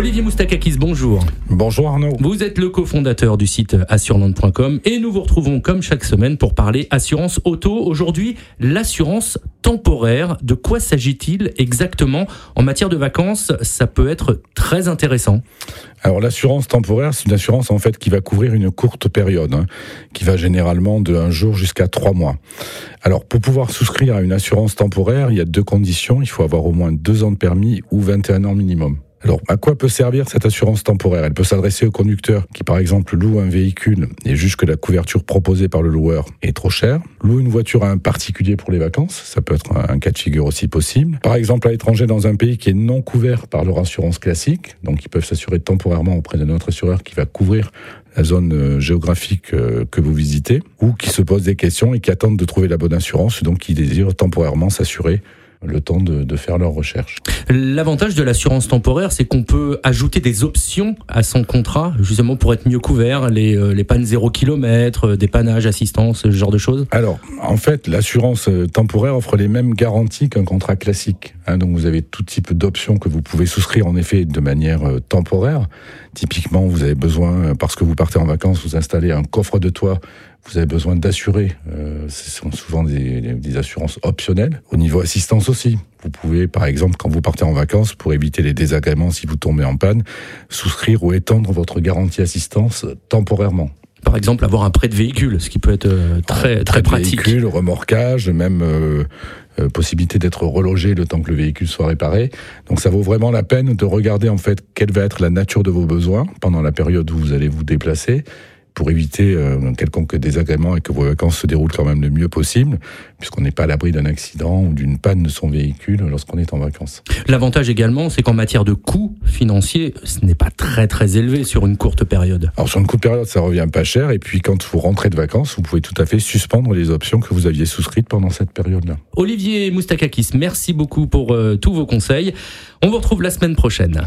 Olivier Moustakakis, bonjour. Bonjour Arnaud. Vous êtes le cofondateur du site assureland.com et nous vous retrouvons comme chaque semaine pour parler assurance auto. Aujourd'hui, l'assurance temporaire. De quoi s'agit-il exactement? En matière de vacances Ça peut être très intéressant. Alors l'assurance temporaire, c'est une assurance en fait qui va couvrir une courte période, hein, qui va généralement de un jour jusqu'à trois mois. Alors pour pouvoir souscrire à une assurance temporaire, il y a deux conditions. Il faut avoir au moins deux ans de permis ou 21 ans minimum. Alors, à quoi peut servir cette assurance temporaire? Elle peut s'adresser au conducteur qui, par exemple, loue un véhicule et juge que la couverture proposée par le loueur est trop chère. Loue une voiture à un particulier pour les vacances, ça peut être un cas de figure aussi possible. Par exemple, à l'étranger dans un pays qui est non couvert par leur assurance classique, donc ils peuvent s'assurer temporairement auprès de notre assureur qui va couvrir la zone euh, géographique euh, que vous visitez, ou qui se posent des questions et qui attendent de trouver la bonne assurance, donc qui désirent temporairement s'assurer le temps de, de faire leurs recherches. L'avantage de l'assurance temporaire, c'est qu'on peut ajouter des options à son contrat, justement pour être mieux couvert, les, euh, les pannes 0 km, dépannage, assistance, ce genre de choses Alors, en fait, l'assurance euh, temporaire offre les mêmes garanties qu'un contrat classique. Hein, donc, vous avez tout type d'options que vous pouvez souscrire, en effet, de manière euh, temporaire. Typiquement, vous avez besoin, parce que vous partez en vacances, vous installez un coffre de toit vous avez besoin d'assurer. Euh, ce sont souvent des, des, assurances optionnelles. Au niveau assistance aussi, vous pouvez, par exemple, quand vous partez en vacances, pour éviter les désagréments si vous tombez en panne, souscrire ou étendre votre garantie assistance temporairement. Par exemple, avoir un prêt de véhicule, ce qui peut être euh, très très pratique. Véhicule, remorquage, même euh, euh, possibilité d'être relogé le temps que le véhicule soit réparé. Donc ça vaut vraiment la peine de regarder en fait quelle va être la nature de vos besoins pendant la période où vous allez vous déplacer pour éviter euh, quelconque désagrément et que vos vacances se déroulent quand même le mieux possible, puisqu'on n'est pas à l'abri d'un accident ou d'une panne de son véhicule lorsqu'on est en vacances. L'avantage également, c'est qu'en matière de coûts financiers, ce n'est pas très très élevé sur une courte période. Alors sur une courte période, ça revient pas cher, et puis quand vous rentrez de vacances, vous pouvez tout à fait suspendre les options que vous aviez souscrites pendant cette période-là. Olivier Moustakakis, merci beaucoup pour euh, tous vos conseils. On vous retrouve la semaine prochaine.